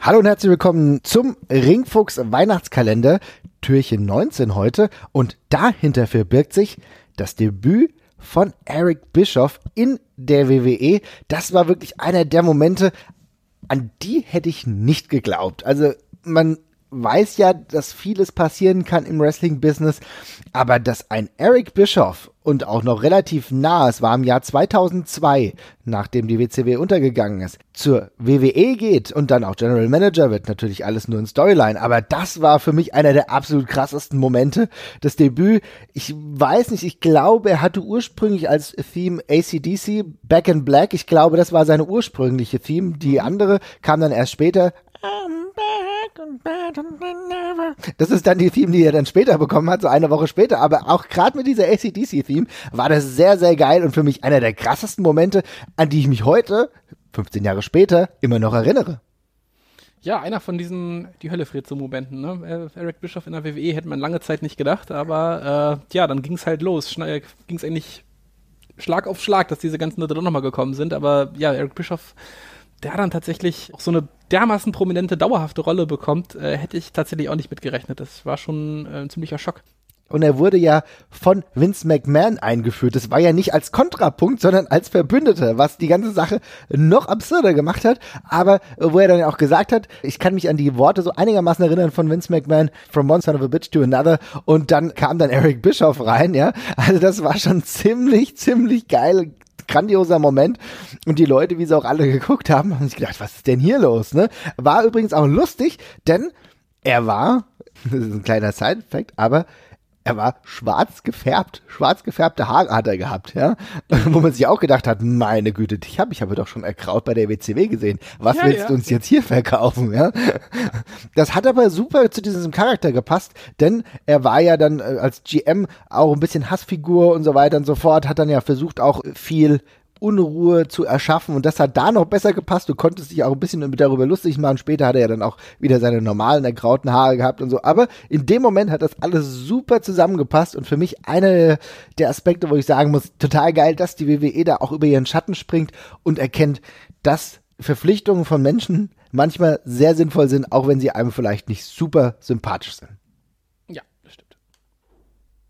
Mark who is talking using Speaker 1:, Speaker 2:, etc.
Speaker 1: Hallo und herzlich willkommen zum Ringfuchs Weihnachtskalender, Türchen 19 heute. Und dahinter verbirgt sich das Debüt von Eric Bischoff in der WWE. Das war wirklich einer der Momente, an die hätte ich nicht geglaubt. Also man weiß ja, dass vieles passieren kann im Wrestling-Business, aber dass ein Eric Bischoff und auch noch relativ nah, es war im Jahr 2002, nachdem die WCW untergegangen ist, zur WWE geht und dann auch General Manager wird, natürlich alles nur ein Storyline, aber das war für mich einer der absolut krassesten Momente, das Debüt. Ich weiß nicht, ich glaube, er hatte ursprünglich als Theme ACDC, Back in Black, ich glaube, das war seine ursprüngliche Theme, die andere kam dann erst später. Das ist dann die Theme, die er dann später bekommen hat, so eine Woche später. Aber auch gerade mit dieser ACDC-Theme war das sehr, sehr geil und für mich einer der krassesten Momente, an die ich mich heute, 15 Jahre später, immer noch erinnere.
Speaker 2: Ja, einer von diesen die Hölle friert so Momenten. Ne? Äh, Eric Bischoff in der WWE hätte man lange Zeit nicht gedacht, aber äh, ja, dann ging es halt los. Ging es eigentlich Schlag auf Schlag, dass diese ganzen Leute doch nochmal gekommen sind. Aber ja, Eric Bischoff der dann tatsächlich auch so eine dermaßen prominente, dauerhafte Rolle bekommt, äh, hätte ich tatsächlich auch nicht mitgerechnet. Das war schon äh, ein ziemlicher Schock.
Speaker 1: Und er wurde ja von Vince McMahon eingeführt. Das war ja nicht als Kontrapunkt, sondern als Verbündeter, was die ganze Sache noch absurder gemacht hat. Aber wo er dann auch gesagt hat, ich kann mich an die Worte so einigermaßen erinnern von Vince McMahon, from one son of a bitch to another. Und dann kam dann Eric Bischoff rein, ja. Also das war schon ziemlich, ziemlich geil grandioser Moment. Und die Leute, wie sie auch alle geguckt haben, haben sich gedacht, was ist denn hier los? Ne? War übrigens auch lustig, denn er war, das ist ein kleiner Side-Fact, aber er war schwarz gefärbt, schwarz gefärbte Haare hat er gehabt, ja, wo man sich auch gedacht hat, meine Güte, dich habe ich aber doch schon erkraut bei der WCW gesehen. Was ja, willst ja. du uns jetzt hier verkaufen, ja? Das hat aber super zu diesem Charakter gepasst, denn er war ja dann äh, als GM auch ein bisschen Hassfigur und so weiter und so fort, hat dann ja versucht auch viel Unruhe zu erschaffen und das hat da noch besser gepasst. Du konntest dich auch ein bisschen darüber lustig machen. Später hat er ja dann auch wieder seine normalen ergrauten Haare gehabt und so. Aber in dem Moment hat das alles super zusammengepasst und für mich einer der Aspekte, wo ich sagen muss, total geil, dass die WWE da auch über ihren Schatten springt und erkennt, dass Verpflichtungen von Menschen manchmal sehr sinnvoll sind, auch wenn sie einem vielleicht nicht super sympathisch sind.